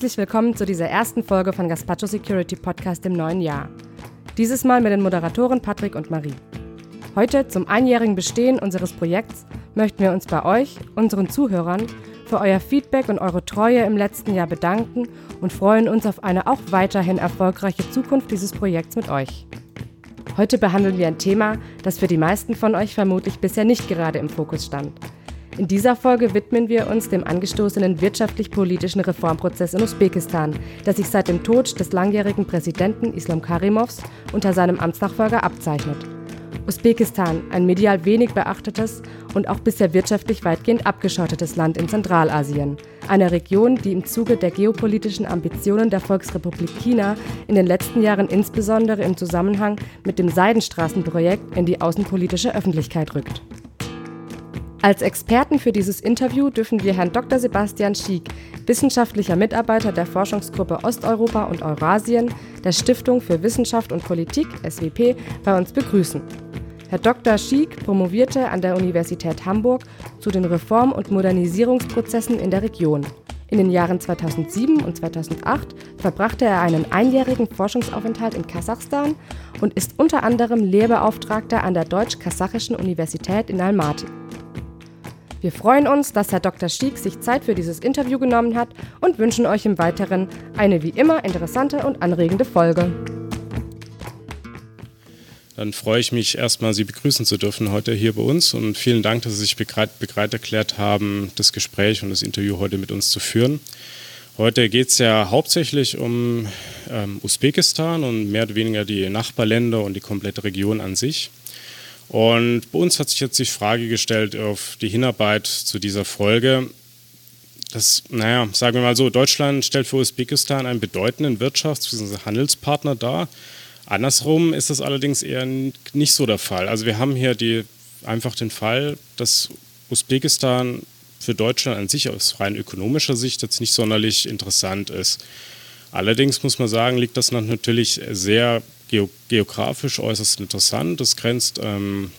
Herzlich willkommen zu dieser ersten Folge von Gaspacho Security Podcast im neuen Jahr. Dieses Mal mit den Moderatoren Patrick und Marie. Heute, zum einjährigen Bestehen unseres Projekts, möchten wir uns bei euch, unseren Zuhörern, für euer Feedback und eure Treue im letzten Jahr bedanken und freuen uns auf eine auch weiterhin erfolgreiche Zukunft dieses Projekts mit euch. Heute behandeln wir ein Thema, das für die meisten von euch vermutlich bisher nicht gerade im Fokus stand. In dieser Folge widmen wir uns dem angestoßenen wirtschaftlich-politischen Reformprozess in Usbekistan, der sich seit dem Tod des langjährigen Präsidenten Islam Karimovs unter seinem Amtsnachfolger abzeichnet. Usbekistan, ein medial wenig beachtetes und auch bisher wirtschaftlich weitgehend abgeschottetes Land in Zentralasien. Eine Region, die im Zuge der geopolitischen Ambitionen der Volksrepublik China in den letzten Jahren insbesondere im Zusammenhang mit dem Seidenstraßenprojekt in die außenpolitische Öffentlichkeit rückt. Als Experten für dieses Interview dürfen wir Herrn Dr. Sebastian Schiek, wissenschaftlicher Mitarbeiter der Forschungsgruppe Osteuropa und Eurasien der Stiftung für Wissenschaft und Politik SWP bei uns begrüßen. Herr Dr. Schiek promovierte an der Universität Hamburg zu den Reform- und Modernisierungsprozessen in der Region. In den Jahren 2007 und 2008 verbrachte er einen einjährigen Forschungsaufenthalt in Kasachstan und ist unter anderem Lehrbeauftragter an der Deutsch-Kasachischen Universität in Almaty. Wir freuen uns, dass Herr Dr. Stieg sich Zeit für dieses Interview genommen hat und wünschen euch im Weiteren eine wie immer interessante und anregende Folge. Dann freue ich mich erstmal, Sie begrüßen zu dürfen heute hier bei uns und vielen Dank, dass Sie sich bereit, bereit erklärt haben, das Gespräch und das Interview heute mit uns zu führen. Heute geht es ja hauptsächlich um ähm, Usbekistan und mehr oder weniger die Nachbarländer und die komplette Region an sich. Und bei uns hat sich jetzt die Frage gestellt auf die Hinarbeit zu dieser Folge. Das, naja, sagen wir mal so, Deutschland stellt für Usbekistan einen bedeutenden Wirtschafts- bzw. Handelspartner dar. Andersrum ist das allerdings eher nicht so der Fall. Also wir haben hier die, einfach den Fall, dass Usbekistan für Deutschland an sich aus rein ökonomischer Sicht jetzt nicht sonderlich interessant ist. Allerdings muss man sagen, liegt das natürlich sehr geografisch äußerst interessant. Es grenzt ähm,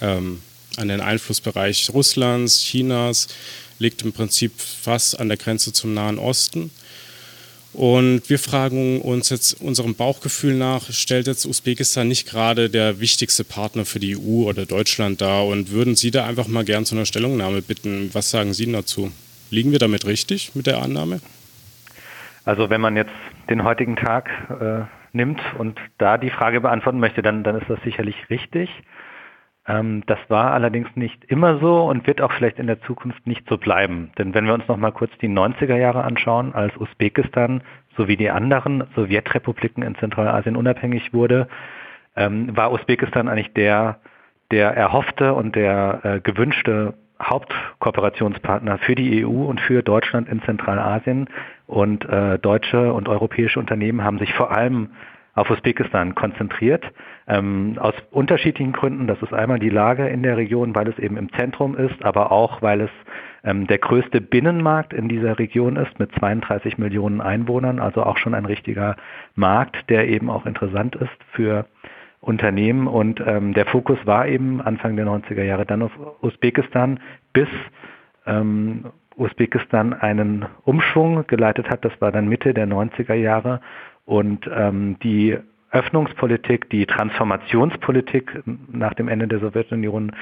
ähm, an den Einflussbereich Russlands, Chinas, liegt im Prinzip fast an der Grenze zum Nahen Osten. Und wir fragen uns jetzt unserem Bauchgefühl nach, stellt jetzt Usbekistan nicht gerade der wichtigste Partner für die EU oder Deutschland dar? Und würden Sie da einfach mal gern zu einer Stellungnahme bitten? Was sagen Sie dazu? Liegen wir damit richtig mit der Annahme? Also wenn man jetzt den heutigen Tag äh, nimmt und da die Frage beantworten möchte, dann, dann ist das sicherlich richtig. Ähm, das war allerdings nicht immer so und wird auch vielleicht in der Zukunft nicht so bleiben. Denn wenn wir uns noch mal kurz die 90er Jahre anschauen, als Usbekistan sowie die anderen Sowjetrepubliken in Zentralasien unabhängig wurde, ähm, war Usbekistan eigentlich der, der erhoffte und der äh, gewünschte Hauptkooperationspartner für die EU und für Deutschland in Zentralasien. Und äh, deutsche und europäische Unternehmen haben sich vor allem auf Usbekistan konzentriert, ähm, aus unterschiedlichen Gründen. Das ist einmal die Lage in der Region, weil es eben im Zentrum ist, aber auch, weil es ähm, der größte Binnenmarkt in dieser Region ist mit 32 Millionen Einwohnern, also auch schon ein richtiger Markt, der eben auch interessant ist für Unternehmen und ähm, der Fokus war eben Anfang der 90er Jahre dann auf Usbekistan, bis ähm, Usbekistan einen Umschwung geleitet hat, das war dann Mitte der 90er Jahre und ähm, die Öffnungspolitik, die Transformationspolitik nach dem Ende der Sowjetunion,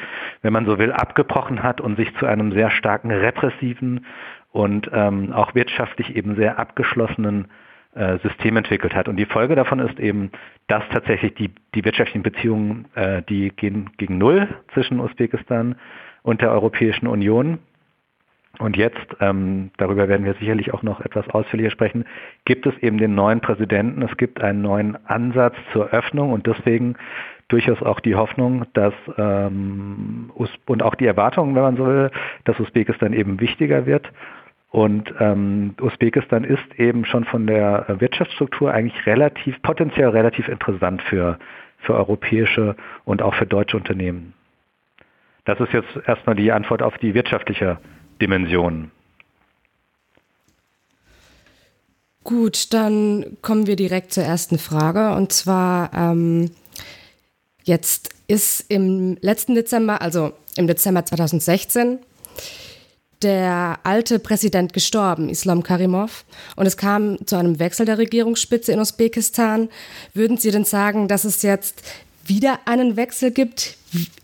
wenn man so will, abgebrochen hat und sich zu einem sehr starken repressiven und ähm, auch wirtschaftlich eben sehr abgeschlossenen äh, System entwickelt hat. Und die Folge davon ist eben, dass tatsächlich die, die wirtschaftlichen Beziehungen, äh, die gehen gegen Null zwischen Usbekistan und der Europäischen Union. Und jetzt, ähm, darüber werden wir sicherlich auch noch etwas ausführlicher sprechen, gibt es eben den neuen Präsidenten, es gibt einen neuen Ansatz zur Öffnung und deswegen durchaus auch die Hoffnung, dass ähm, und auch die Erwartungen, wenn man so will, dass Usbekistan eben wichtiger wird und ähm, Usbekistan ist eben schon von der Wirtschaftsstruktur eigentlich relativ, potenziell relativ interessant für, für europäische und auch für deutsche Unternehmen. Das ist jetzt erstmal die Antwort auf die wirtschaftliche Dimension. Gut, dann kommen wir direkt zur ersten Frage. Und zwar, ähm, jetzt ist im letzten Dezember, also im Dezember 2016, der alte Präsident gestorben, Islam Karimov, und es kam zu einem Wechsel der Regierungsspitze in Usbekistan. Würden Sie denn sagen, dass es jetzt wieder einen Wechsel gibt,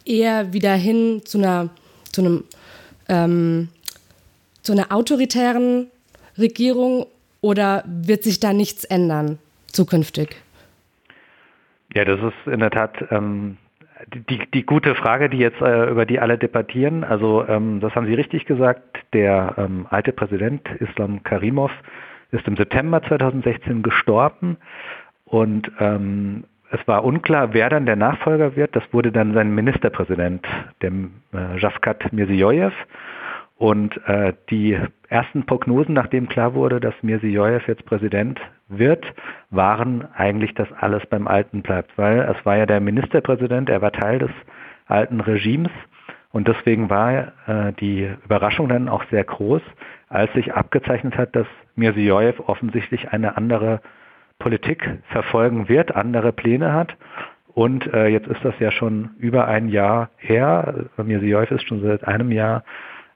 eher wieder hin zu einer, zu einem, ähm, zu einer autoritären Regierung oder wird sich da nichts ändern zukünftig? Ja, das ist in der Tat ähm, die, die gute Frage, die jetzt äh, über die alle debattieren. Also ähm, das haben Sie richtig gesagt. Der ähm, alte Präsident Islam Karimov ist im September 2016 gestorben und ähm, es war unklar, wer dann der Nachfolger wird. Das wurde dann sein Ministerpräsident, der äh, Javkat Mirziyoyev. Und äh, die ersten Prognosen, nachdem klar wurde, dass Mirziyoyev jetzt Präsident wird, waren eigentlich, dass alles beim Alten bleibt, weil es war ja der Ministerpräsident, er war Teil des alten Regimes und deswegen war äh, die Überraschung dann auch sehr groß, als sich abgezeichnet hat, dass Mirziyoyev offensichtlich eine andere Politik verfolgen wird, andere Pläne hat. Und äh, jetzt ist das ja schon über ein Jahr her. Mirziyoyev ist schon seit einem Jahr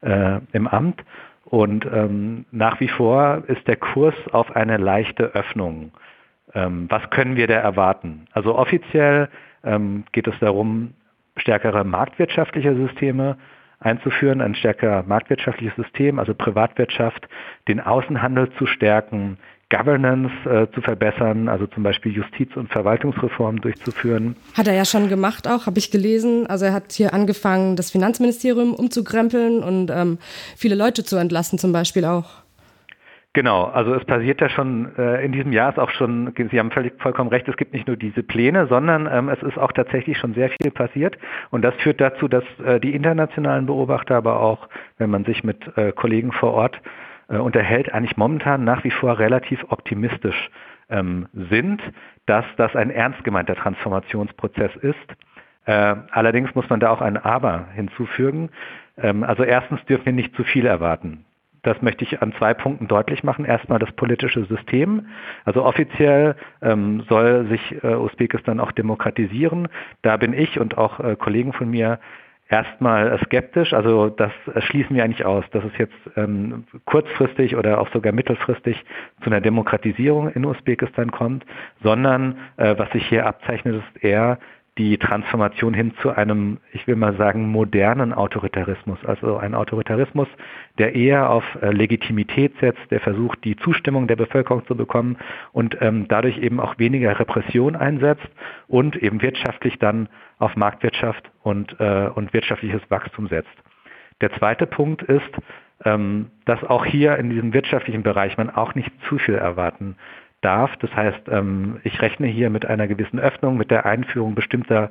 äh, im Amt. Und ähm, nach wie vor ist der Kurs auf eine leichte Öffnung. Ähm, was können wir da erwarten? Also offiziell ähm, geht es darum, stärkere marktwirtschaftliche Systeme einzuführen, ein stärker marktwirtschaftliches System, also Privatwirtschaft, den Außenhandel zu stärken, Governance äh, zu verbessern, also zum Beispiel Justiz- und Verwaltungsreformen durchzuführen. Hat er ja schon gemacht, auch habe ich gelesen. Also er hat hier angefangen, das Finanzministerium umzukrempeln und ähm, viele Leute zu entlassen, zum Beispiel auch. Genau, also es passiert ja schon äh, in diesem Jahr ist auch schon, Sie haben völlig vollkommen recht, es gibt nicht nur diese Pläne, sondern ähm, es ist auch tatsächlich schon sehr viel passiert und das führt dazu, dass äh, die internationalen Beobachter, aber auch wenn man sich mit äh, Kollegen vor Ort unterhält, eigentlich momentan nach wie vor relativ optimistisch ähm, sind, dass das ein ernst gemeinter Transformationsprozess ist. Äh, allerdings muss man da auch ein Aber hinzufügen. Ähm, also erstens dürfen wir nicht zu viel erwarten. Das möchte ich an zwei Punkten deutlich machen. Erstmal das politische System. Also offiziell ähm, soll sich äh, Usbekistan auch demokratisieren. Da bin ich und auch äh, Kollegen von mir erstmal skeptisch. Also das schließen wir eigentlich aus, dass es jetzt ähm, kurzfristig oder auch sogar mittelfristig zu einer Demokratisierung in Usbekistan kommt, sondern äh, was sich hier abzeichnet, ist eher die Transformation hin zu einem, ich will mal sagen, modernen Autoritarismus. Also ein Autoritarismus, der eher auf äh, Legitimität setzt, der versucht, die Zustimmung der Bevölkerung zu bekommen und ähm, dadurch eben auch weniger Repression einsetzt und eben wirtschaftlich dann auf Marktwirtschaft und, äh, und wirtschaftliches Wachstum setzt. Der zweite Punkt ist, ähm, dass auch hier in diesem wirtschaftlichen Bereich man auch nicht zu viel erwarten darf. Das heißt, ähm, ich rechne hier mit einer gewissen Öffnung, mit der Einführung bestimmter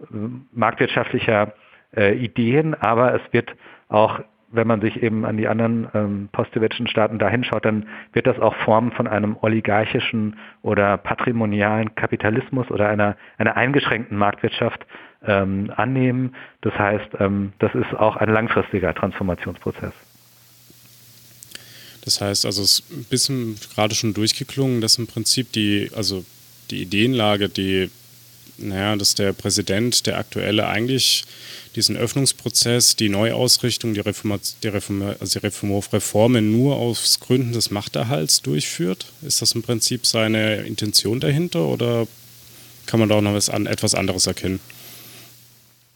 äh, marktwirtschaftlicher äh, Ideen, aber es wird auch wenn man sich eben an die anderen ähm, postsowjetischen Staaten da hinschaut, dann wird das auch Formen von einem oligarchischen oder patrimonialen Kapitalismus oder einer, einer eingeschränkten Marktwirtschaft ähm, annehmen. Das heißt, ähm, das ist auch ein langfristiger Transformationsprozess. Das heißt also, es ist ein bisschen gerade schon durchgeklungen, dass im Prinzip die, also die Ideenlage, die, naja, dass der Präsident, der aktuelle, eigentlich diesen Öffnungsprozess, die Neuausrichtung, die, Reform, die, Reform, also die Reformen nur aus Gründen des Machterhalts durchführt? Ist das im Prinzip seine Intention dahinter oder kann man da auch noch was etwas anderes erkennen?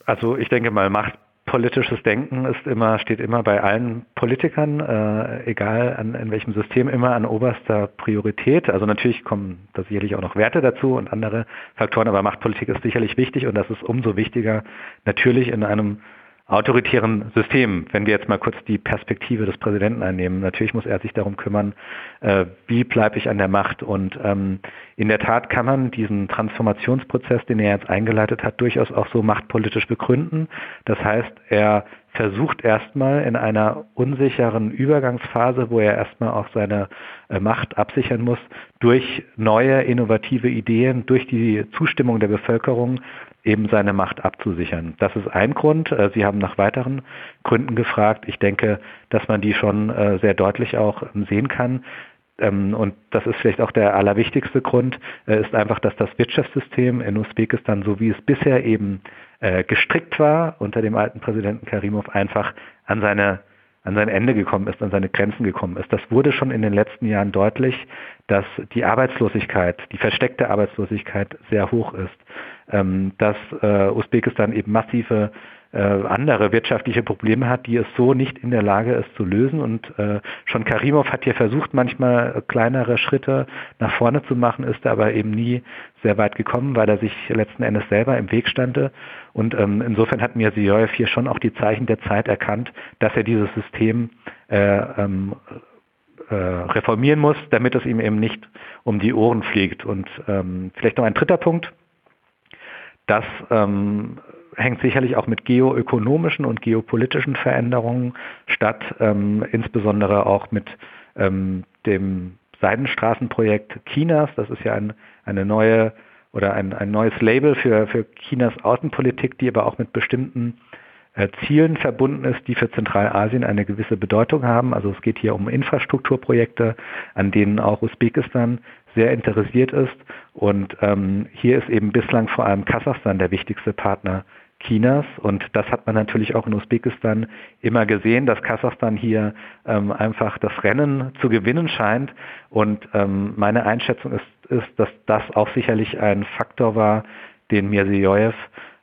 Also ich denke mal, Macht politisches Denken ist immer, steht immer bei allen Politikern, äh, egal an, in welchem System, immer an oberster Priorität. Also natürlich kommen da sicherlich auch noch Werte dazu und andere Faktoren, aber Machtpolitik ist sicherlich wichtig und das ist umso wichtiger natürlich in einem autoritären System, wenn wir jetzt mal kurz die Perspektive des Präsidenten einnehmen, natürlich muss er sich darum kümmern, äh, wie bleibe ich an der Macht. Und ähm, in der Tat kann man diesen Transformationsprozess, den er jetzt eingeleitet hat, durchaus auch so machtpolitisch begründen. Das heißt, er versucht erstmal in einer unsicheren Übergangsphase, wo er erstmal auch seine äh, Macht absichern muss, durch neue innovative Ideen, durch die Zustimmung der Bevölkerung eben seine Macht abzusichern. Das ist ein Grund. Äh, Sie haben nach weiteren Gründen gefragt. Ich denke, dass man die schon äh, sehr deutlich auch sehen kann. Ähm, und das ist vielleicht auch der allerwichtigste Grund, äh, ist einfach, dass das Wirtschaftssystem in Usbekistan, so wie es bisher eben gestrickt war, unter dem alten Präsidenten Karimov einfach an seine an sein Ende gekommen ist, an seine Grenzen gekommen ist. Das wurde schon in den letzten Jahren deutlich, dass die Arbeitslosigkeit, die versteckte Arbeitslosigkeit sehr hoch ist, ähm, dass äh, Usbekistan eben massive äh, andere wirtschaftliche Probleme hat, die es so nicht in der Lage ist zu lösen. Und äh, schon Karimov hat hier versucht, manchmal kleinere Schritte nach vorne zu machen, ist aber eben nie sehr weit gekommen, weil er sich letzten Endes selber im Weg stande. Und ähm, insofern hat Mirziyoyev hier schon auch die Zeichen der Zeit erkannt, dass er dieses System äh, ähm, äh, reformieren muss, damit es ihm eben nicht um die Ohren fliegt. Und ähm, vielleicht noch ein dritter Punkt. Das ähm, hängt sicherlich auch mit geoökonomischen und geopolitischen Veränderungen statt, ähm, insbesondere auch mit ähm, dem Seidenstraßenprojekt Chinas. Das ist ja ein, eine neue oder ein, ein neues Label für, für Chinas Außenpolitik, die aber auch mit bestimmten äh, Zielen verbunden ist, die für Zentralasien eine gewisse Bedeutung haben. Also es geht hier um Infrastrukturprojekte, an denen auch Usbekistan sehr interessiert ist. Und ähm, hier ist eben bislang vor allem Kasachstan der wichtigste Partner Chinas. Und das hat man natürlich auch in Usbekistan immer gesehen, dass Kasachstan hier ähm, einfach das Rennen zu gewinnen scheint. Und ähm, meine Einschätzung ist, ist, dass das auch sicherlich ein Faktor war, den Mirziyoyev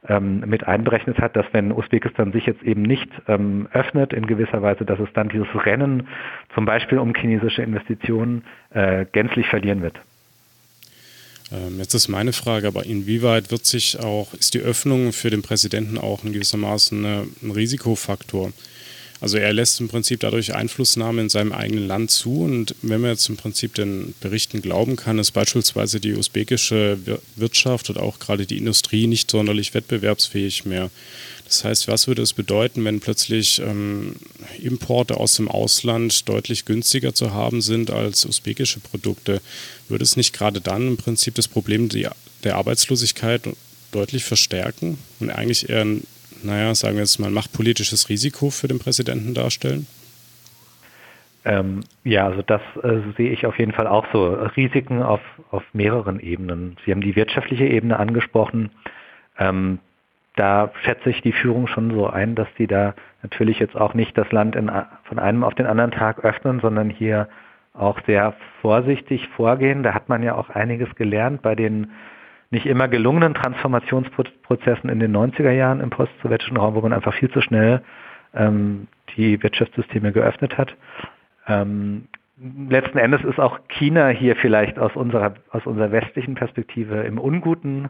ähm, mit einberechnet hat, dass wenn Usbekistan sich jetzt eben nicht ähm, öffnet in gewisser Weise, dass es dann dieses Rennen zum Beispiel um chinesische Investitionen äh, gänzlich verlieren wird. Ähm, jetzt ist meine Frage, aber inwieweit wird sich auch, ist die Öffnung für den Präsidenten auch in gewissermaßen ein Risikofaktor? Also er lässt im Prinzip dadurch Einflussnahme in seinem eigenen Land zu und wenn man jetzt im Prinzip den Berichten glauben kann, ist beispielsweise die usbekische Wirtschaft und auch gerade die Industrie nicht sonderlich wettbewerbsfähig mehr. Das heißt, was würde es bedeuten, wenn plötzlich ähm, Importe aus dem Ausland deutlich günstiger zu haben sind als usbekische Produkte? Würde es nicht gerade dann im Prinzip das Problem der Arbeitslosigkeit deutlich verstärken und eigentlich eher ein naja, sagen wir jetzt mal, machtpolitisches Risiko für den Präsidenten darstellen? Ähm, ja, also das äh, sehe ich auf jeden Fall auch so. Risiken auf, auf mehreren Ebenen. Sie haben die wirtschaftliche Ebene angesprochen. Ähm, da schätze ich die Führung schon so ein, dass sie da natürlich jetzt auch nicht das Land in, von einem auf den anderen Tag öffnen, sondern hier auch sehr vorsichtig vorgehen. Da hat man ja auch einiges gelernt bei den nicht immer gelungenen Transformationsprozessen in den 90er Jahren im post-sowjetischen Raum, wo man einfach viel zu schnell ähm, die Wirtschaftssysteme geöffnet hat. Ähm, letzten Endes ist auch China hier vielleicht aus unserer, aus unserer westlichen Perspektive im unguten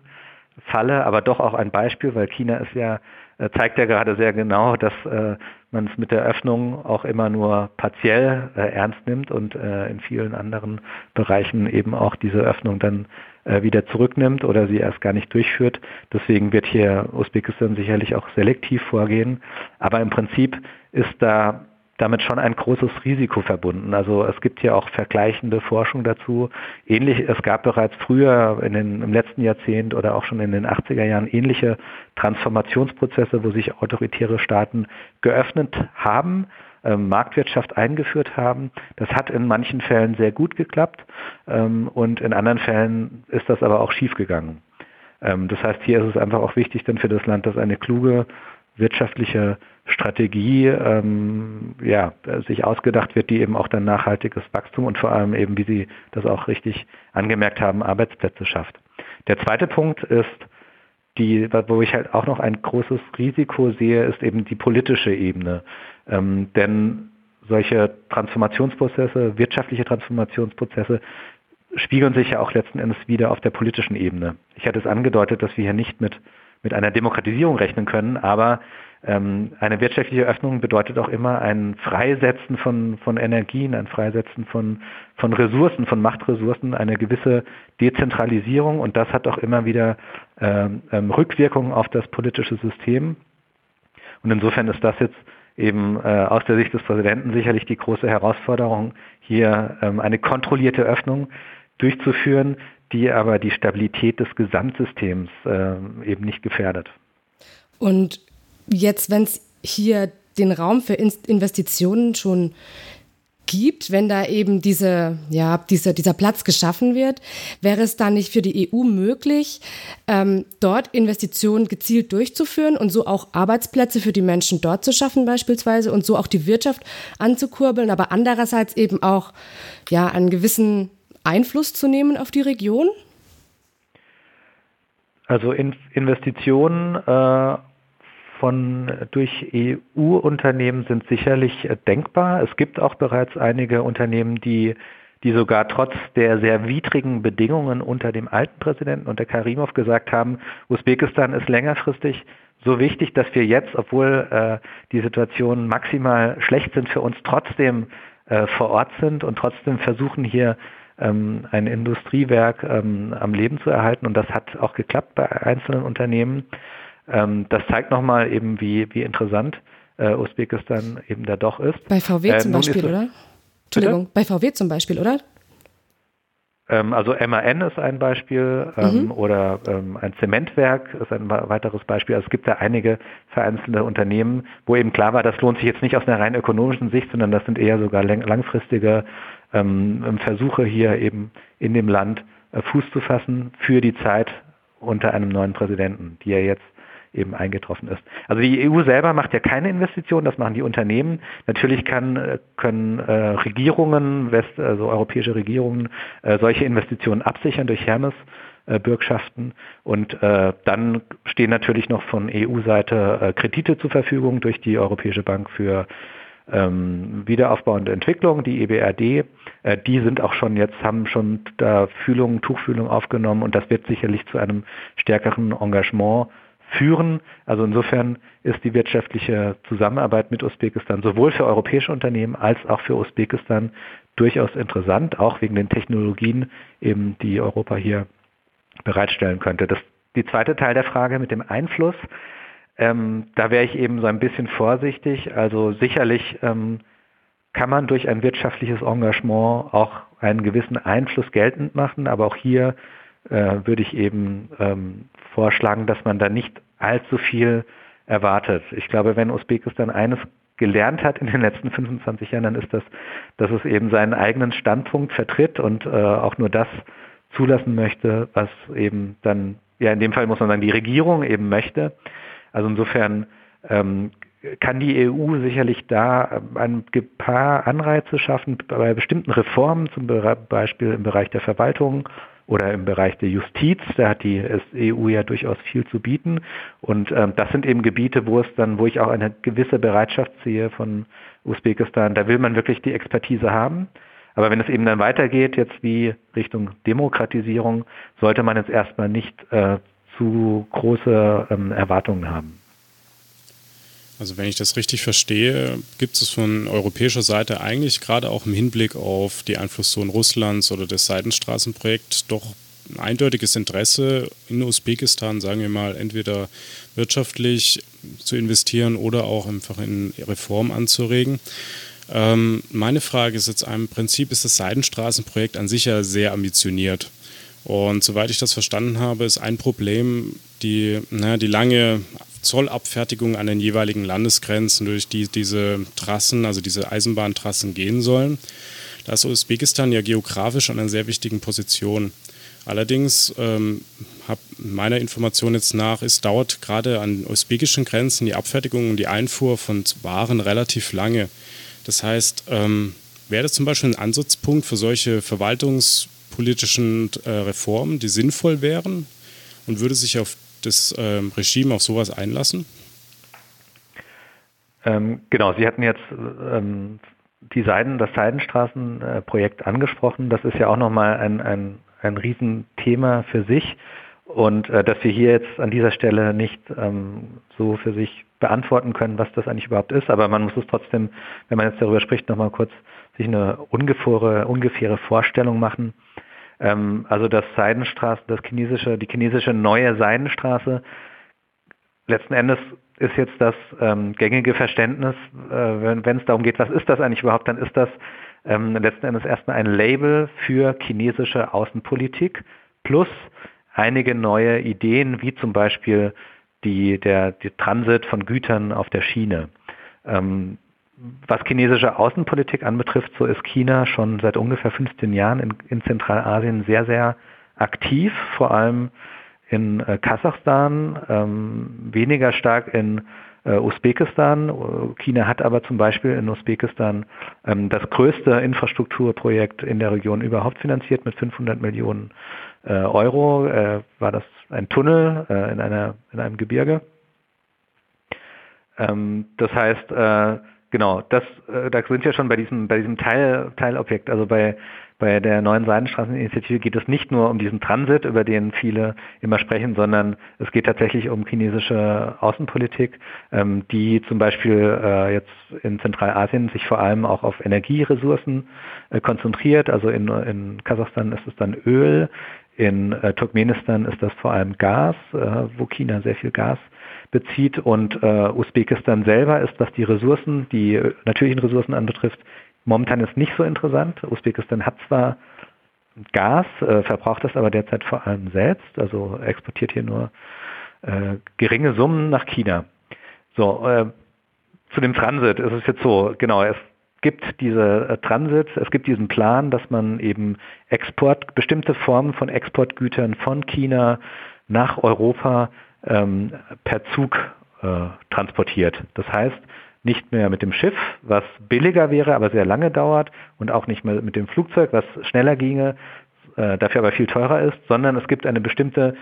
Falle, aber doch auch ein Beispiel, weil China ist ja, äh, zeigt ja gerade sehr genau, dass äh, man es mit der Öffnung auch immer nur partiell äh, ernst nimmt und äh, in vielen anderen Bereichen eben auch diese Öffnung dann äh, wieder zurücknimmt oder sie erst gar nicht durchführt. Deswegen wird hier Usbekistan sicherlich auch selektiv vorgehen. Aber im Prinzip ist da damit schon ein großes Risiko verbunden. Also es gibt hier auch vergleichende Forschung dazu. Ähnlich, es gab bereits früher in den, im letzten Jahrzehnt oder auch schon in den 80er Jahren ähnliche Transformationsprozesse, wo sich autoritäre Staaten geöffnet haben, ähm, Marktwirtschaft eingeführt haben. Das hat in manchen Fällen sehr gut geklappt ähm, und in anderen Fällen ist das aber auch schiefgegangen. Ähm, das heißt, hier ist es einfach auch wichtig dann für das Land, dass eine kluge wirtschaftliche Strategie ähm, ja, sich ausgedacht wird, die eben auch dann nachhaltiges Wachstum und vor allem eben, wie Sie das auch richtig angemerkt haben, Arbeitsplätze schafft. Der zweite Punkt ist, die, wo ich halt auch noch ein großes Risiko sehe, ist eben die politische Ebene. Ähm, denn solche Transformationsprozesse, wirtschaftliche Transformationsprozesse, spiegeln sich ja auch letzten Endes wieder auf der politischen Ebene. Ich hatte es angedeutet, dass wir hier nicht mit, mit einer Demokratisierung rechnen können, aber eine wirtschaftliche Öffnung bedeutet auch immer ein Freisetzen von, von Energien, ein Freisetzen von, von Ressourcen, von Machtressourcen, eine gewisse Dezentralisierung und das hat auch immer wieder ähm, ähm, Rückwirkungen auf das politische System. Und insofern ist das jetzt eben äh, aus der Sicht des Präsidenten sicherlich die große Herausforderung, hier ähm, eine kontrollierte Öffnung durchzuführen, die aber die Stabilität des Gesamtsystems äh, eben nicht gefährdet. Und Jetzt, wenn es hier den Raum für Investitionen schon gibt, wenn da eben diese, ja, diese, dieser Platz geschaffen wird, wäre es dann nicht für die EU möglich, ähm, dort Investitionen gezielt durchzuführen und so auch Arbeitsplätze für die Menschen dort zu schaffen beispielsweise und so auch die Wirtschaft anzukurbeln, aber andererseits eben auch ja einen gewissen Einfluss zu nehmen auf die Region? Also in Investitionen äh, von durch EU-Unternehmen sind sicherlich äh, denkbar. Es gibt auch bereits einige Unternehmen, die die sogar trotz der sehr widrigen Bedingungen unter dem alten Präsidenten, unter Karimov, gesagt haben, Usbekistan ist längerfristig so wichtig, dass wir jetzt, obwohl äh, die Situationen maximal schlecht sind, für uns trotzdem äh, vor Ort sind und trotzdem versuchen hier ähm, ein Industriewerk ähm, am Leben zu erhalten. Und das hat auch geklappt bei einzelnen Unternehmen. Ähm, das zeigt nochmal eben, wie, wie interessant äh, Usbekistan eben da doch ist. Bei VW äh, zum Beispiel, oder? Entschuldigung, bitte? bei VW zum Beispiel, oder? Also MAN ist ein Beispiel ähm, mhm. oder ähm, ein Zementwerk ist ein weiteres Beispiel. Also es gibt da einige vereinzelte Unternehmen, wo eben klar war, das lohnt sich jetzt nicht aus einer rein ökonomischen Sicht, sondern das sind eher sogar langfristige ähm, Versuche hier eben in dem Land äh, Fuß zu fassen für die Zeit unter einem neuen Präsidenten, die er jetzt eben eingetroffen ist. Also die EU selber macht ja keine Investitionen, das machen die Unternehmen. Natürlich kann, äh, können äh, Regierungen, West, also europäische Regierungen, äh, solche Investitionen absichern durch Hermes. Äh, Bürgschaften. Und äh, dann stehen natürlich noch von EU-Seite äh, Kredite zur Verfügung durch die Europäische Bank für ähm, Wiederaufbau und Entwicklung, die EBRD. Äh, die sind auch schon jetzt, haben schon da Fühlung, Tuchfühlung aufgenommen und das wird sicherlich zu einem stärkeren Engagement führen. Also insofern ist die wirtschaftliche Zusammenarbeit mit Usbekistan sowohl für europäische Unternehmen als auch für Usbekistan durchaus interessant, auch wegen den Technologien, eben, die Europa hier bereitstellen könnte. Das, die zweite Teil der Frage mit dem Einfluss, ähm, da wäre ich eben so ein bisschen vorsichtig. Also sicherlich ähm, kann man durch ein wirtschaftliches Engagement auch einen gewissen Einfluss geltend machen, aber auch hier äh, würde ich eben ähm, vorschlagen, dass man da nicht allzu viel erwartet. Ich glaube, wenn Usbekistan eines gelernt hat in den letzten 25 Jahren, dann ist das, dass es eben seinen eigenen Standpunkt vertritt und äh, auch nur das zulassen möchte, was eben dann, ja in dem Fall muss man sagen, die Regierung eben möchte. Also insofern ähm, kann die EU sicherlich da ein paar Anreize schaffen bei bestimmten Reformen, zum Beispiel im Bereich der Verwaltung oder im Bereich der Justiz. Da hat die EU ja durchaus viel zu bieten. Und ähm, das sind eben Gebiete, wo es dann, wo ich auch eine gewisse Bereitschaft sehe von Usbekistan. Da will man wirklich die Expertise haben. Aber wenn es eben dann weitergeht, jetzt wie Richtung Demokratisierung, sollte man jetzt erstmal nicht äh, zu große ähm, Erwartungen haben. Also wenn ich das richtig verstehe, gibt es von europäischer Seite eigentlich gerade auch im Hinblick auf die Einflusszone Russlands oder das Seidenstraßenprojekt doch ein eindeutiges Interesse in Usbekistan, sagen wir mal, entweder wirtschaftlich zu investieren oder auch einfach in Reform anzuregen. Ähm, meine Frage ist jetzt im Prinzip ist das Seidenstraßenprojekt an sich ja sehr ambitioniert. Und soweit ich das verstanden habe, ist ein Problem die, na, die lange Zollabfertigung an den jeweiligen Landesgrenzen, durch die diese Trassen, also diese Eisenbahntrassen gehen sollen. Da ist Usbekistan ja geografisch an einer sehr wichtigen Position. Allerdings, ähm, hab meiner Information jetzt nach, es dauert gerade an usbekischen Grenzen die Abfertigung und die Einfuhr von Waren relativ lange. Das heißt, ähm, wäre das zum Beispiel ein Ansatzpunkt für solche verwaltungspolitischen äh, Reformen, die sinnvoll wären und würde sich auf das ähm, Regime auf sowas einlassen? Ähm, genau, Sie hatten jetzt ähm, die Seiden, das Seidenstraßenprojekt angesprochen. Das ist ja auch nochmal ein, ein, ein Riesenthema für sich. Und äh, dass wir hier jetzt an dieser Stelle nicht ähm, so für sich beantworten können, was das eigentlich überhaupt ist. Aber man muss es trotzdem, wenn man jetzt darüber spricht, nochmal kurz sich eine ungefähre, ungefähre Vorstellung machen. Ähm, also das Seidenstraße, das chinesische, die chinesische neue Seidenstraße, letzten Endes ist jetzt das ähm, gängige Verständnis, äh, wenn es darum geht, was ist das eigentlich überhaupt, dann ist das ähm, letzten Endes erstmal ein Label für chinesische Außenpolitik plus einige neue Ideen, wie zum Beispiel die, der, der Transit von Gütern auf der Schiene. Ähm, was chinesische Außenpolitik anbetrifft, so ist China schon seit ungefähr 15 Jahren in, in Zentralasien sehr, sehr aktiv, vor allem in äh, Kasachstan, ähm, weniger stark in äh, Usbekistan. China hat aber zum Beispiel in Usbekistan ähm, das größte Infrastrukturprojekt in der Region überhaupt finanziert mit 500 Millionen äh, Euro. Äh, war das ein Tunnel äh, in, einer, in einem Gebirge. Ähm, das heißt, äh, genau, das, äh, da sind wir schon bei diesem, bei diesem Teil, Teilobjekt. Also bei, bei der neuen Seidenstraßeninitiative geht es nicht nur um diesen Transit, über den viele immer sprechen, sondern es geht tatsächlich um chinesische Außenpolitik, ähm, die zum Beispiel äh, jetzt in Zentralasien sich vor allem auch auf Energieressourcen äh, konzentriert. Also in, in Kasachstan ist es dann Öl, in äh, Turkmenistan ist das vor allem Gas, äh, wo China sehr viel Gas bezieht und äh, Usbekistan selber ist, was die Ressourcen, die natürlichen Ressourcen anbetrifft, momentan ist nicht so interessant. Usbekistan hat zwar Gas, äh, verbraucht das aber derzeit vor allem selbst, also exportiert hier nur äh, geringe Summen nach China. So, äh, zu dem Transit ist es jetzt so, genau, es gibt diese äh, Transit, es gibt diesen Plan, dass man eben Export, bestimmte Formen von Exportgütern von China nach Europa ähm, per Zug äh, transportiert. Das heißt, nicht mehr mit dem Schiff, was billiger wäre, aber sehr lange dauert und auch nicht mehr mit dem Flugzeug, was schneller ginge, äh, dafür aber viel teurer ist, sondern es gibt eine bestimmte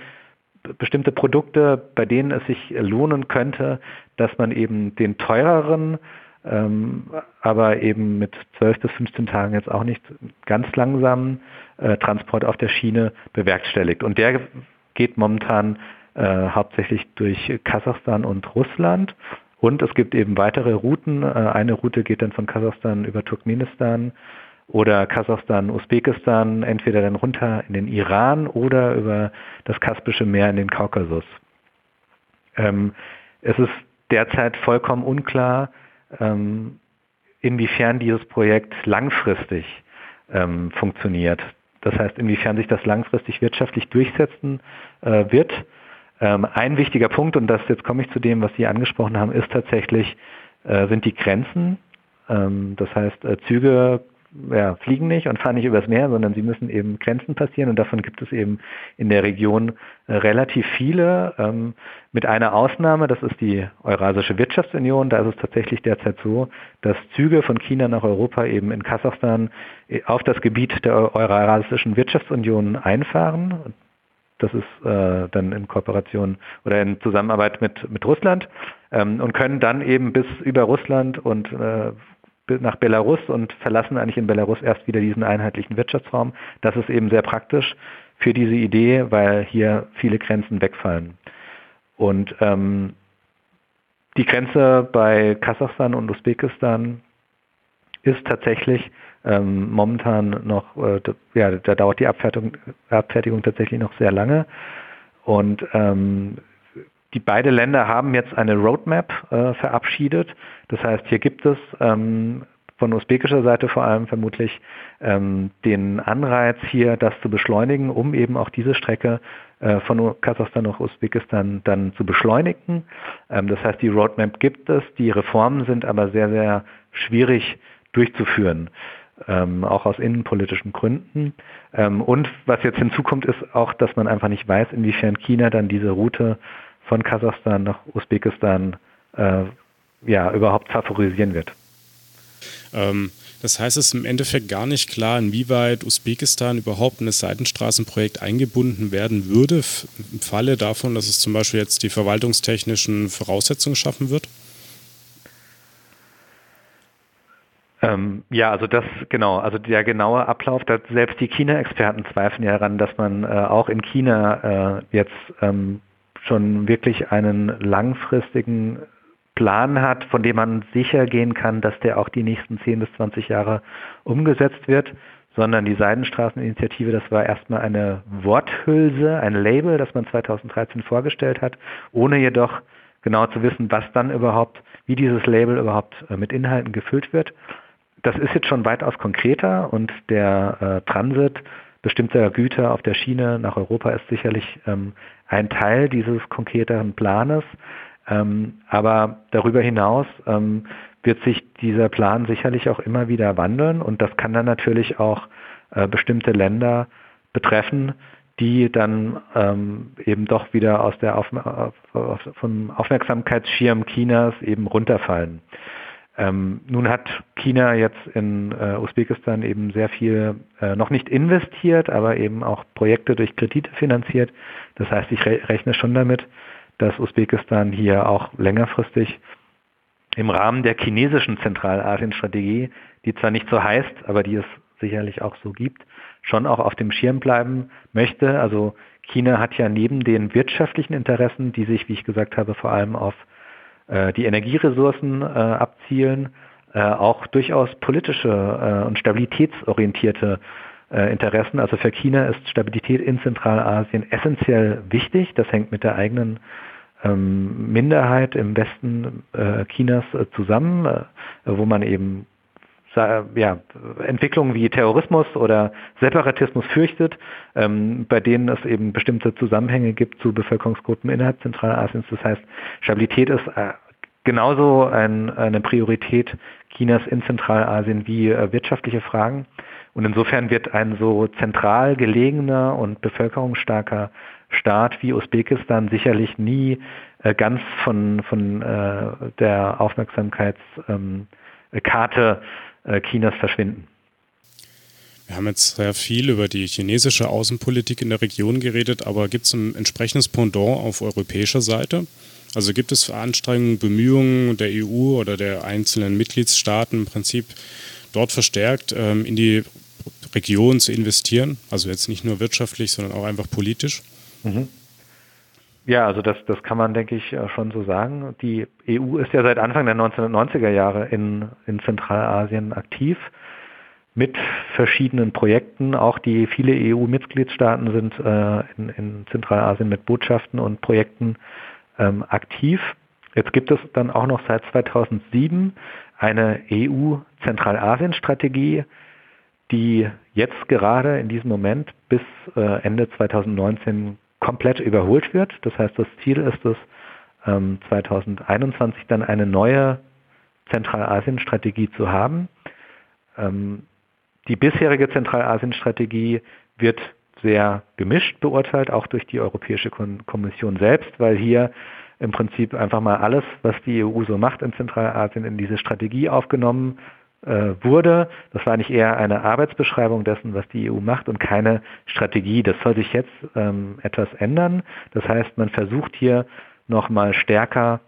bestimmte Produkte, bei denen es sich lohnen könnte, dass man eben den teureren, ähm, aber eben mit 12 bis 15 Tagen jetzt auch nicht ganz langsamen äh, Transport auf der Schiene bewerkstelligt. Und der geht momentan hauptsächlich durch Kasachstan und Russland. Und es gibt eben weitere Routen. Äh, eine Route geht dann von Kasachstan über Turkmenistan oder Kasachstan, Usbekistan, entweder dann runter in den Iran oder über das Kaspische Meer in den Kaukasus. Ähm, es ist derzeit vollkommen unklar, ähm, inwiefern dieses Projekt langfristig ähm, funktioniert. Das heißt, inwiefern sich das langfristig wirtschaftlich durchsetzen äh, wird. Ähm, ein wichtiger Punkt, und das jetzt komme ich zu dem, was Sie angesprochen haben, ist tatsächlich, äh, sind die Grenzen. Ähm, das heißt, äh, Züge ja, fliegen nicht und fahren nicht übers Meer, sondern sie müssen eben Grenzen passieren und davon gibt es eben in der Region äh, relativ viele, ähm, mit einer Ausnahme, das ist die Eurasische Wirtschaftsunion. Da ist es tatsächlich derzeit so, dass Züge von China nach Europa eben in Kasachstan auf das Gebiet der Eurasischen Wirtschaftsunion einfahren. Das ist äh, dann in Kooperation oder in Zusammenarbeit mit, mit Russland ähm, und können dann eben bis über Russland und äh, nach Belarus und verlassen eigentlich in Belarus erst wieder diesen einheitlichen Wirtschaftsraum. Das ist eben sehr praktisch für diese Idee, weil hier viele Grenzen wegfallen. Und ähm, die Grenze bei Kasachstan und Usbekistan ist tatsächlich ähm, momentan noch, äh, ja, da dauert die Abfertigung, Abfertigung tatsächlich noch sehr lange. Und ähm, die beide Länder haben jetzt eine Roadmap äh, verabschiedet. Das heißt, hier gibt es ähm, von usbekischer Seite vor allem vermutlich ähm, den Anreiz hier, das zu beschleunigen, um eben auch diese Strecke äh, von Kasachstan nach Usbekistan dann zu beschleunigen. Ähm, das heißt, die Roadmap gibt es, die Reformen sind aber sehr, sehr schwierig durchzuführen ähm, auch aus innenpolitischen Gründen. Ähm, und was jetzt hinzukommt, ist auch, dass man einfach nicht weiß, inwiefern China dann diese Route von Kasachstan nach Usbekistan äh, ja, überhaupt favorisieren wird. Ähm, das heißt, es ist im Endeffekt gar nicht klar, inwieweit Usbekistan überhaupt in das Seitenstraßenprojekt eingebunden werden würde, im Falle davon, dass es zum Beispiel jetzt die verwaltungstechnischen Voraussetzungen schaffen wird? Ähm, ja, also das genau, also der genaue Ablauf, da selbst die China-Experten zweifeln ja daran, dass man äh, auch in China äh, jetzt ähm, schon wirklich einen langfristigen Plan hat, von dem man sicher gehen kann, dass der auch die nächsten 10 bis 20 Jahre umgesetzt wird, sondern die Seidenstraßeninitiative, das war erstmal eine Worthülse, ein Label, das man 2013 vorgestellt hat, ohne jedoch genau zu wissen, was dann überhaupt, wie dieses Label überhaupt äh, mit Inhalten gefüllt wird das ist jetzt schon weitaus konkreter und der äh, Transit bestimmter Güter auf der Schiene nach Europa ist sicherlich ähm, ein Teil dieses konkreteren Planes. Ähm, aber darüber hinaus ähm, wird sich dieser Plan sicherlich auch immer wieder wandeln und das kann dann natürlich auch äh, bestimmte Länder betreffen, die dann ähm, eben doch wieder aus der Auf auf, vom Aufmerksamkeitsschirm Chinas eben runterfallen. Ähm, nun hat China jetzt in äh, Usbekistan eben sehr viel äh, noch nicht investiert, aber eben auch Projekte durch Kredite finanziert. Das heißt, ich re rechne schon damit, dass Usbekistan hier auch längerfristig im Rahmen der chinesischen Zentralasien-Strategie, die zwar nicht so heißt, aber die es sicherlich auch so gibt, schon auch auf dem Schirm bleiben möchte. Also China hat ja neben den wirtschaftlichen Interessen, die sich, wie ich gesagt habe, vor allem auf äh, die Energieressourcen äh, abzielen, äh, auch durchaus politische äh, und stabilitätsorientierte äh, Interessen. Also für China ist Stabilität in Zentralasien essentiell wichtig. Das hängt mit der eigenen ähm, Minderheit im Westen äh, Chinas zusammen, wo man eben ja, Entwicklungen wie Terrorismus oder Separatismus fürchtet, ähm, bei denen es eben bestimmte Zusammenhänge gibt zu Bevölkerungsgruppen innerhalb Zentralasiens. Das heißt, Stabilität ist äh, genauso ein, eine Priorität Chinas in Zentralasien wie äh, wirtschaftliche Fragen. Und insofern wird ein so zentral gelegener und bevölkerungsstarker Staat wie Usbekistan sicherlich nie äh, ganz von, von äh, der Aufmerksamkeitskarte ähm, äh, Chinas verschwinden. Wir haben jetzt sehr viel über die chinesische Außenpolitik in der Region geredet, aber gibt es ein entsprechendes Pendant auf europäischer Seite? Also gibt es Anstrengungen, Bemühungen der EU oder der einzelnen Mitgliedstaaten im Prinzip dort verstärkt ähm, in die Region zu investieren? Also jetzt nicht nur wirtschaftlich, sondern auch einfach politisch? Mhm. Ja, also das, das kann man, denke ich, schon so sagen. Die EU ist ja seit Anfang der 1990er Jahre in, in Zentralasien aktiv mit verschiedenen Projekten. Auch die viele EU-Mitgliedstaaten sind äh, in, in, Zentralasien mit Botschaften und Projekten ähm, aktiv. Jetzt gibt es dann auch noch seit 2007 eine EU-Zentralasien-Strategie, die jetzt gerade in diesem Moment bis äh, Ende 2019 komplett überholt wird. Das heißt, das Ziel ist es, 2021 ähm, dann eine neue Zentralasien-Strategie zu haben. Ähm, die bisherige Zentralasien-Strategie wird sehr gemischt beurteilt, auch durch die Europäische Kommission selbst, weil hier im Prinzip einfach mal alles, was die EU so macht in Zentralasien, in diese Strategie aufgenommen äh, wurde. Das war nicht eher eine Arbeitsbeschreibung dessen, was die EU macht und keine Strategie. Das soll sich jetzt ähm, etwas ändern. Das heißt, man versucht hier nochmal stärker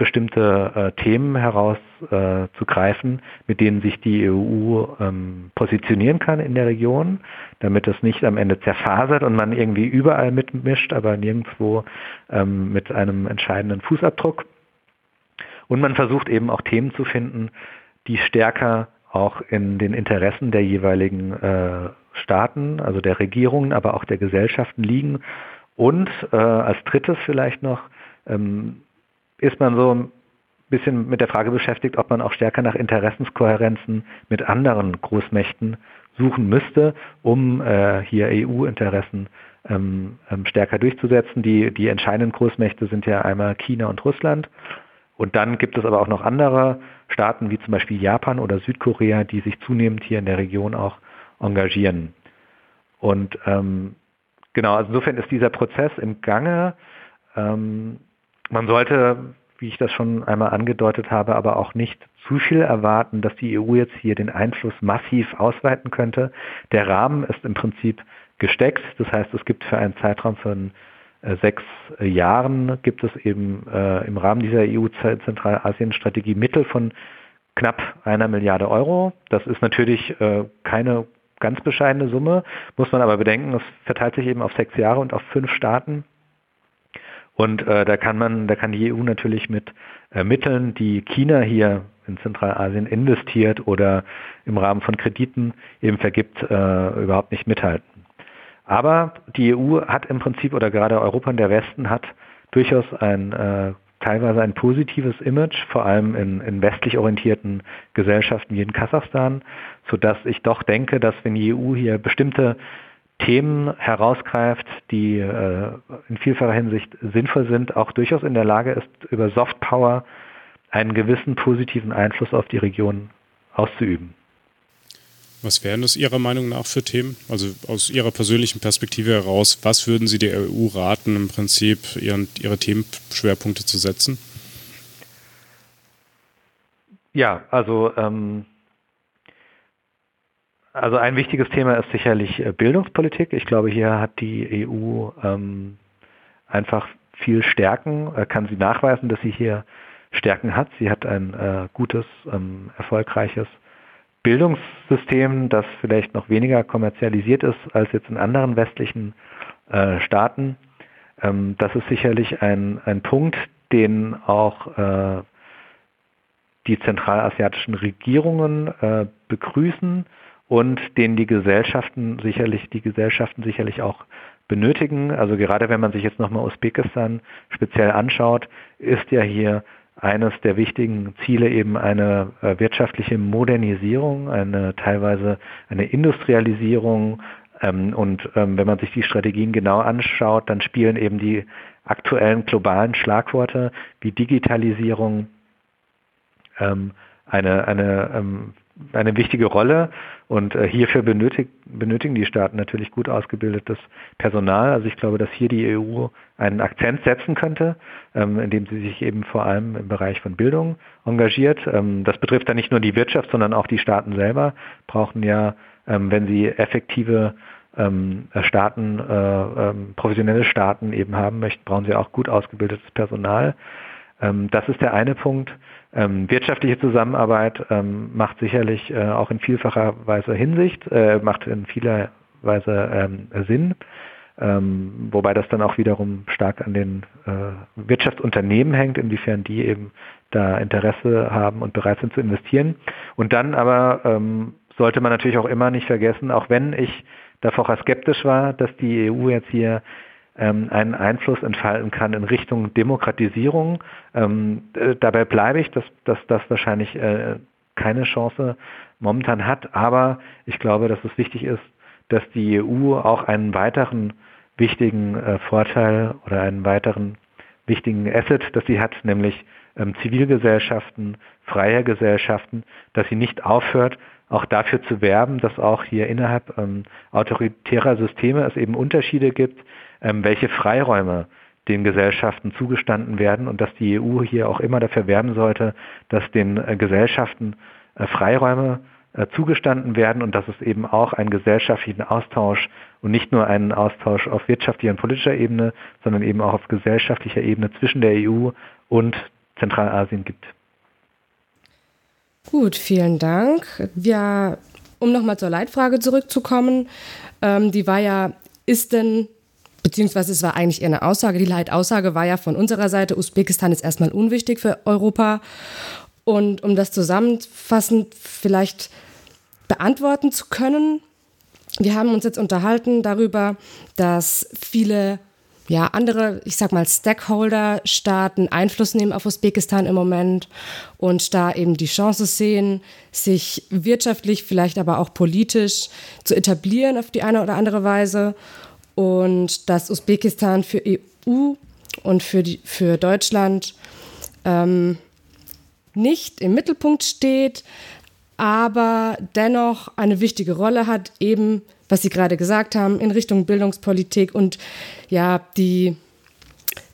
bestimmte äh, Themen herauszugreifen, äh, mit denen sich die EU ähm, positionieren kann in der Region, damit es nicht am Ende zerfasert und man irgendwie überall mitmischt, aber nirgendwo ähm, mit einem entscheidenden Fußabdruck. Und man versucht eben auch Themen zu finden, die stärker auch in den Interessen der jeweiligen äh, Staaten, also der Regierungen, aber auch der Gesellschaften liegen. Und äh, als drittes vielleicht noch ähm, ist man so ein bisschen mit der Frage beschäftigt, ob man auch stärker nach Interessenskohärenzen mit anderen Großmächten suchen müsste, um äh, hier EU-Interessen ähm, ähm, stärker durchzusetzen. Die, die entscheidenden Großmächte sind ja einmal China und Russland. Und dann gibt es aber auch noch andere Staaten wie zum Beispiel Japan oder Südkorea, die sich zunehmend hier in der Region auch engagieren. Und ähm, genau, also insofern ist dieser Prozess im Gange. Ähm, man sollte, wie ich das schon einmal angedeutet habe, aber auch nicht zu viel erwarten, dass die EU jetzt hier den Einfluss massiv ausweiten könnte. Der Rahmen ist im Prinzip gesteckt. Das heißt, es gibt für einen Zeitraum von sechs Jahren gibt es eben äh, im Rahmen dieser EU-Zentralasien-Strategie Mittel von knapp einer Milliarde Euro. Das ist natürlich äh, keine ganz bescheidene Summe, muss man aber bedenken, es verteilt sich eben auf sechs Jahre und auf fünf Staaten. Und äh, da kann man, da kann die EU natürlich mit äh, Mitteln, die China hier in Zentralasien investiert oder im Rahmen von Krediten eben vergibt, äh, überhaupt nicht mithalten. Aber die EU hat im Prinzip, oder gerade Europa und der Westen hat durchaus ein äh, teilweise ein positives Image, vor allem in, in westlich orientierten Gesellschaften wie in Kasachstan, sodass ich doch denke, dass wenn die EU hier bestimmte Themen herausgreift, die äh, in vielfacher Hinsicht sinnvoll sind, auch durchaus in der Lage ist, über Softpower einen gewissen positiven Einfluss auf die Region auszuüben. Was wären das Ihrer Meinung nach für Themen? Also aus Ihrer persönlichen Perspektive heraus, was würden Sie der EU raten, im Prinzip ihren, Ihre Themenschwerpunkte zu setzen? Ja, also, ähm, also ein wichtiges Thema ist sicherlich äh, Bildungspolitik. Ich glaube, hier hat die EU ähm, einfach viel Stärken, äh, kann sie nachweisen, dass sie hier Stärken hat. Sie hat ein äh, gutes, ähm, erfolgreiches Bildungssystem, das vielleicht noch weniger kommerzialisiert ist als jetzt in anderen westlichen äh, Staaten. Ähm, das ist sicherlich ein, ein Punkt, den auch äh, die zentralasiatischen Regierungen äh, begrüßen und den die Gesellschaften sicherlich, die Gesellschaften sicherlich auch benötigen. Also gerade wenn man sich jetzt nochmal Usbekistan speziell anschaut, ist ja hier eines der wichtigen Ziele eben eine äh, wirtschaftliche Modernisierung, eine teilweise eine Industrialisierung. Ähm, und ähm, wenn man sich die Strategien genau anschaut, dann spielen eben die aktuellen globalen Schlagworte wie Digitalisierung ähm, eine, eine eine wichtige Rolle und äh, hierfür benötigt, benötigen die Staaten natürlich gut ausgebildetes Personal. Also ich glaube, dass hier die EU einen Akzent setzen könnte, ähm, indem sie sich eben vor allem im Bereich von Bildung engagiert. Ähm, das betrifft dann nicht nur die Wirtschaft, sondern auch die Staaten selber brauchen ja, ähm, wenn sie effektive ähm, Staaten, äh, ähm, professionelle Staaten eben haben möchten, brauchen sie auch gut ausgebildetes Personal. Ähm, das ist der eine Punkt. Ähm, wirtschaftliche Zusammenarbeit ähm, macht sicherlich äh, auch in vielfacher Weise Hinsicht, äh, macht in vieler Weise Sinn, ähm, wobei das dann auch wiederum stark an den äh, Wirtschaftsunternehmen hängt, inwiefern die eben da Interesse haben und bereit sind zu investieren. Und dann aber ähm, sollte man natürlich auch immer nicht vergessen, auch wenn ich davor skeptisch war, dass die EU jetzt hier einen Einfluss entfalten kann in Richtung Demokratisierung. Ähm, äh, dabei bleibe ich, dass, dass das wahrscheinlich äh, keine Chance momentan hat. Aber ich glaube, dass es wichtig ist, dass die EU auch einen weiteren wichtigen äh, Vorteil oder einen weiteren wichtigen Asset, das sie hat, nämlich ähm, Zivilgesellschaften, freie Gesellschaften, dass sie nicht aufhört, auch dafür zu werben, dass auch hier innerhalb ähm, autoritärer Systeme es eben Unterschiede gibt, ähm, welche Freiräume den Gesellschaften zugestanden werden und dass die EU hier auch immer dafür werben sollte, dass den äh, Gesellschaften äh, Freiräume äh, zugestanden werden und dass es eben auch einen gesellschaftlichen Austausch und nicht nur einen Austausch auf wirtschaftlicher und politischer Ebene, sondern eben auch auf gesellschaftlicher Ebene zwischen der EU und Zentralasien gibt. Gut, vielen Dank. Ja, um nochmal zur Leitfrage zurückzukommen, ähm, die war ja, ist denn beziehungsweise es war eigentlich eher eine Aussage. Die Leitaussage war ja von unserer Seite, Usbekistan ist erstmal unwichtig für Europa. Und um das zusammenfassend vielleicht beantworten zu können, wir haben uns jetzt unterhalten darüber, dass viele ja, andere, ich sag mal, Stakeholder-Staaten Einfluss nehmen auf Usbekistan im Moment und da eben die Chance sehen, sich wirtschaftlich, vielleicht aber auch politisch zu etablieren auf die eine oder andere Weise und dass Usbekistan für EU und für, die, für Deutschland ähm, nicht im Mittelpunkt steht, aber dennoch eine wichtige Rolle hat, eben, was Sie gerade gesagt haben, in Richtung Bildungspolitik und ja, die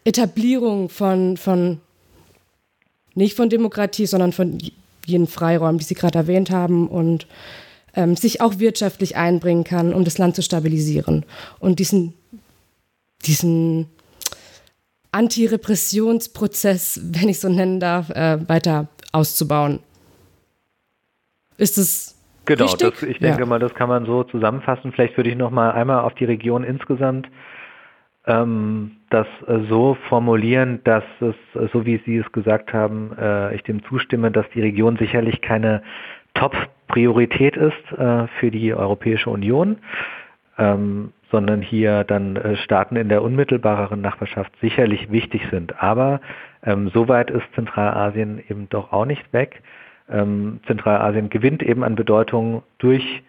Etablierung von, von nicht von Demokratie, sondern von jenen Freiräumen, die Sie gerade erwähnt haben. Und ähm, sich auch wirtschaftlich einbringen kann, um das Land zu stabilisieren. Und diesen, diesen Antirepressionsprozess, wenn ich so nennen darf, äh, weiter auszubauen. Ist es Genau, das, ich denke ja. mal, das kann man so zusammenfassen. Vielleicht würde ich noch mal einmal auf die Region insgesamt ähm, das äh, so formulieren, dass es, äh, so wie Sie es gesagt haben, äh, ich dem zustimme, dass die Region sicherlich keine Top-Priorität ist äh, für die Europäische Union, ähm, sondern hier dann äh, Staaten in der unmittelbareren Nachbarschaft sicherlich wichtig sind. Aber ähm, soweit ist Zentralasien eben doch auch nicht weg. Ähm, Zentralasien gewinnt eben an Bedeutung durch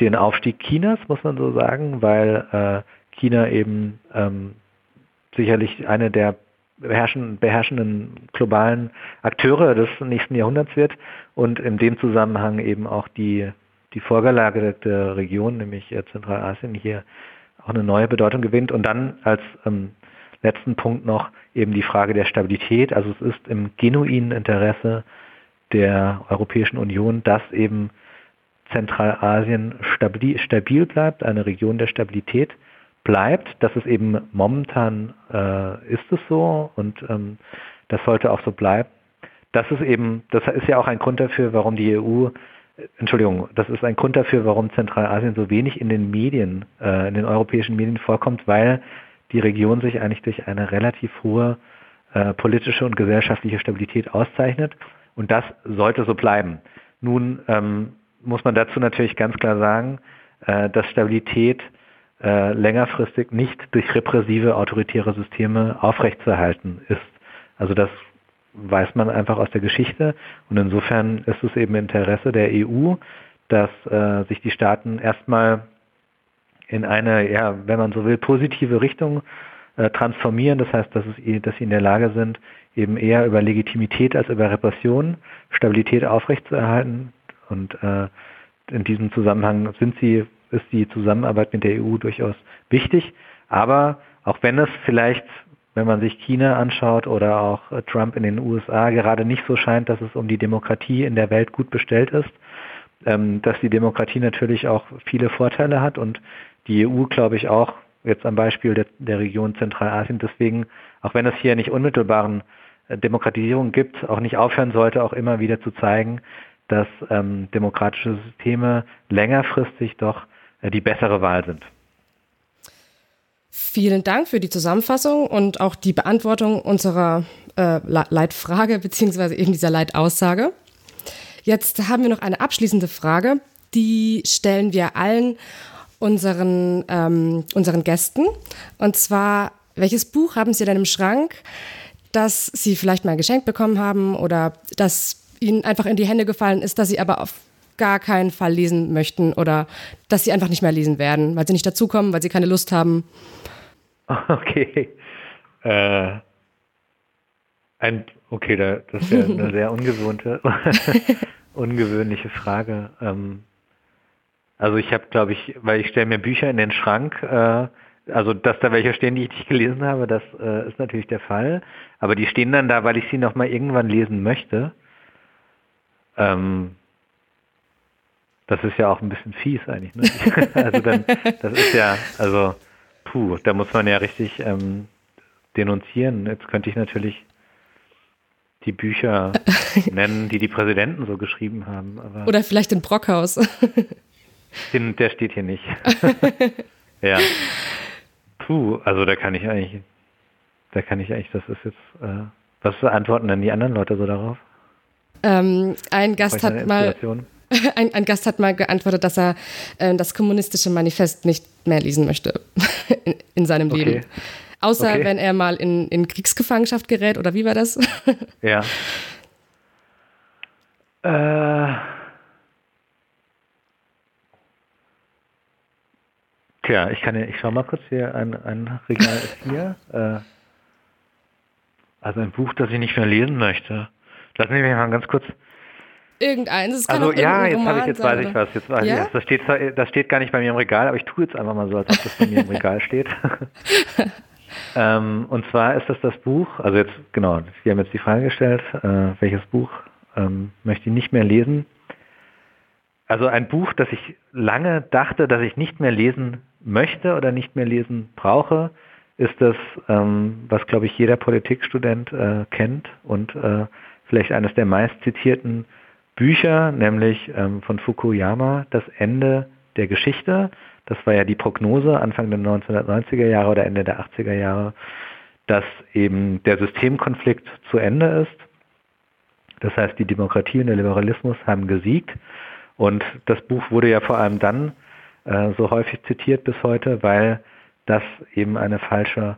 den Aufstieg Chinas, muss man so sagen, weil äh, China eben ähm, sicherlich eine der beherrschen, beherrschenden globalen Akteure des nächsten Jahrhunderts wird und in dem Zusammenhang eben auch die, die vorgelagerte Region, nämlich Zentralasien, hier auch eine neue Bedeutung gewinnt. Und dann als ähm, letzten Punkt noch eben die Frage der Stabilität. Also es ist im genuinen Interesse der Europäischen Union, dass eben Zentralasien stabil, stabil bleibt, eine Region der Stabilität bleibt. Das ist eben momentan äh, ist es so und ähm, das sollte auch so bleiben. Das ist eben, das ist ja auch ein Grund dafür, warum die EU, Entschuldigung, das ist ein Grund dafür, warum Zentralasien so wenig in den Medien, äh, in den europäischen Medien vorkommt, weil die Region sich eigentlich durch eine relativ hohe äh, politische und gesellschaftliche Stabilität auszeichnet. Und das sollte so bleiben. Nun ähm, muss man dazu natürlich ganz klar sagen, äh, dass Stabilität äh, längerfristig nicht durch repressive autoritäre Systeme aufrechtzuerhalten ist. Also das weiß man einfach aus der Geschichte und insofern ist es eben Interesse der EU, dass äh, sich die Staaten erstmal in eine, ja, wenn man so will, positive Richtung äh, transformieren. Das heißt, dass, es, dass sie in der Lage sind, eben eher über Legitimität als über Repression Stabilität aufrechtzuerhalten. Und äh, in diesem Zusammenhang sind sie, ist die Zusammenarbeit mit der EU durchaus wichtig. Aber auch wenn es vielleicht, wenn man sich China anschaut oder auch Trump in den USA gerade nicht so scheint, dass es um die Demokratie in der Welt gut bestellt ist, ähm, dass die Demokratie natürlich auch viele Vorteile hat und die EU, glaube ich, auch jetzt am Beispiel der, der Region Zentralasien. Deswegen, auch wenn es hier nicht unmittelbaren äh, Demokratisierung gibt, auch nicht aufhören sollte, auch immer wieder zu zeigen, dass ähm, demokratische Systeme längerfristig doch äh, die bessere Wahl sind. Vielen Dank für die Zusammenfassung und auch die Beantwortung unserer äh, Leitfrage beziehungsweise eben dieser Leitaussage. Jetzt haben wir noch eine abschließende Frage, die stellen wir allen unseren, ähm, unseren Gästen. Und zwar, welches Buch haben Sie denn im Schrank, das Sie vielleicht mal geschenkt bekommen haben oder das Ihnen einfach in die Hände gefallen ist, das Sie aber auf gar keinen Fall lesen möchten oder dass Sie einfach nicht mehr lesen werden, weil Sie nicht dazukommen, weil Sie keine Lust haben? Okay. Äh, ein, okay, da, das wäre eine sehr ungewohnte, ungewöhnliche Frage. Ähm, also ich habe, glaube ich, weil ich stelle mir Bücher in den Schrank, äh, also dass da welche stehen, die ich nicht gelesen habe, das äh, ist natürlich der Fall. Aber die stehen dann da, weil ich sie nochmal irgendwann lesen möchte. Ähm, das ist ja auch ein bisschen fies eigentlich. Ne? also dann, das ist ja, also puh, da muss man ja richtig ähm, denunzieren. Jetzt könnte ich natürlich die Bücher nennen, die die Präsidenten so geschrieben haben. Oder vielleicht in Brockhaus. Den, der steht hier nicht. ja. Puh, also da kann ich eigentlich, da kann ich eigentlich, das ist jetzt, äh, was antworten denn die anderen Leute so darauf? Ähm, ein Gast hat mal, ein, ein, Gast hat mal geantwortet, dass er äh, das kommunistische Manifest nicht mehr lesen möchte in, in seinem okay. Leben. Außer okay. wenn er mal in, in Kriegsgefangenschaft gerät, oder wie war das? ja. Äh, Tja, ich kann ich schau mal kurz hier, ein, ein Regal ist hier. Äh, also ein Buch, das ich nicht mehr lesen möchte. Lassen Sie mich mal ganz kurz. Irgendeins. Es kann also ja, jetzt habe ich jetzt weiß ich was. Jetzt weiß ja? ich, das steht das steht gar nicht bei mir im Regal, aber ich tue jetzt einfach mal so, als ob das bei mir im Regal steht. ähm, und zwar ist das das Buch. Also jetzt genau, Sie haben jetzt die Frage gestellt, äh, welches Buch ähm, möchte ich nicht mehr lesen? Also ein Buch, das ich lange dachte, dass ich nicht mehr lesen möchte oder nicht mehr lesen brauche, ist das, ähm, was glaube ich jeder Politikstudent äh, kennt und äh, vielleicht eines der meist zitierten Bücher, nämlich ähm, von Fukuyama, Das Ende der Geschichte. Das war ja die Prognose Anfang der 1990er Jahre oder Ende der 80er Jahre, dass eben der Systemkonflikt zu Ende ist. Das heißt, die Demokratie und der Liberalismus haben gesiegt und das Buch wurde ja vor allem dann äh, so häufig zitiert bis heute, weil das eben eine falsche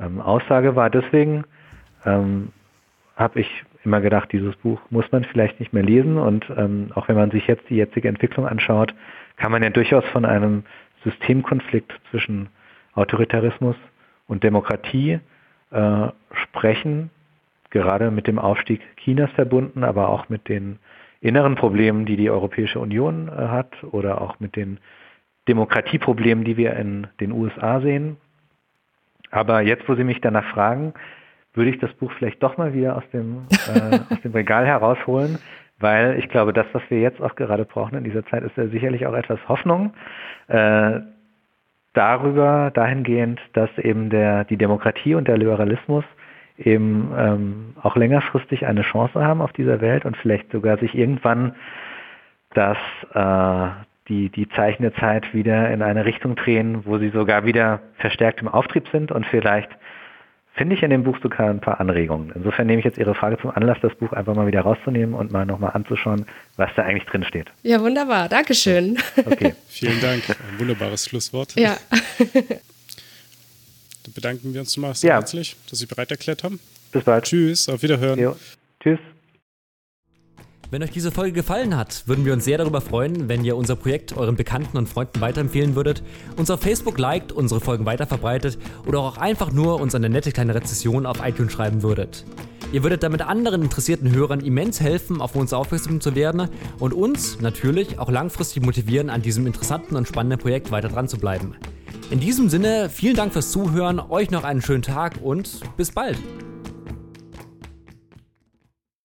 ähm, Aussage war. Deswegen ähm, habe ich immer gedacht, dieses Buch muss man vielleicht nicht mehr lesen. Und ähm, auch wenn man sich jetzt die jetzige Entwicklung anschaut, kann man ja durchaus von einem Systemkonflikt zwischen Autoritarismus und Demokratie äh, sprechen, gerade mit dem Aufstieg Chinas verbunden, aber auch mit den inneren Problemen, die die Europäische Union äh, hat oder auch mit den Demokratieproblemen, die wir in den USA sehen. Aber jetzt, wo Sie mich danach fragen, würde ich das Buch vielleicht doch mal wieder aus dem, äh, aus dem Regal herausholen, weil ich glaube, das, was wir jetzt auch gerade brauchen in dieser Zeit, ist ja sicherlich auch etwas Hoffnung. Äh, darüber, dahingehend, dass eben der, die Demokratie und der Liberalismus eben ähm, auch längerfristig eine Chance haben auf dieser Welt und vielleicht sogar sich irgendwann das, äh, die, die Zeichen der Zeit wieder in eine Richtung drehen, wo sie sogar wieder verstärkt im Auftrieb sind und vielleicht finde ich in dem Buch sogar ein paar Anregungen. Insofern nehme ich jetzt Ihre Frage zum Anlass, das Buch einfach mal wieder rauszunehmen und mal nochmal anzuschauen, was da eigentlich drin steht. Ja, wunderbar. Dankeschön. Okay. Vielen Dank. Ein wunderbares Schlusswort. Ja. Dann bedanken wir uns mal sehr ja. herzlich, dass Sie bereit erklärt haben. Bis bald. Tschüss, auf Wiederhören. Jo. Tschüss. Wenn euch diese Folge gefallen hat, würden wir uns sehr darüber freuen, wenn ihr unser Projekt euren Bekannten und Freunden weiterempfehlen würdet, uns auf Facebook liked, unsere Folgen weiterverbreitet oder auch einfach nur uns eine nette kleine Rezession auf iTunes schreiben würdet. Ihr würdet damit anderen interessierten Hörern immens helfen, auf uns aufmerksam zu werden und uns natürlich auch langfristig motivieren, an diesem interessanten und spannenden Projekt weiter dran zu bleiben. In diesem Sinne, vielen Dank fürs Zuhören, euch noch einen schönen Tag und bis bald.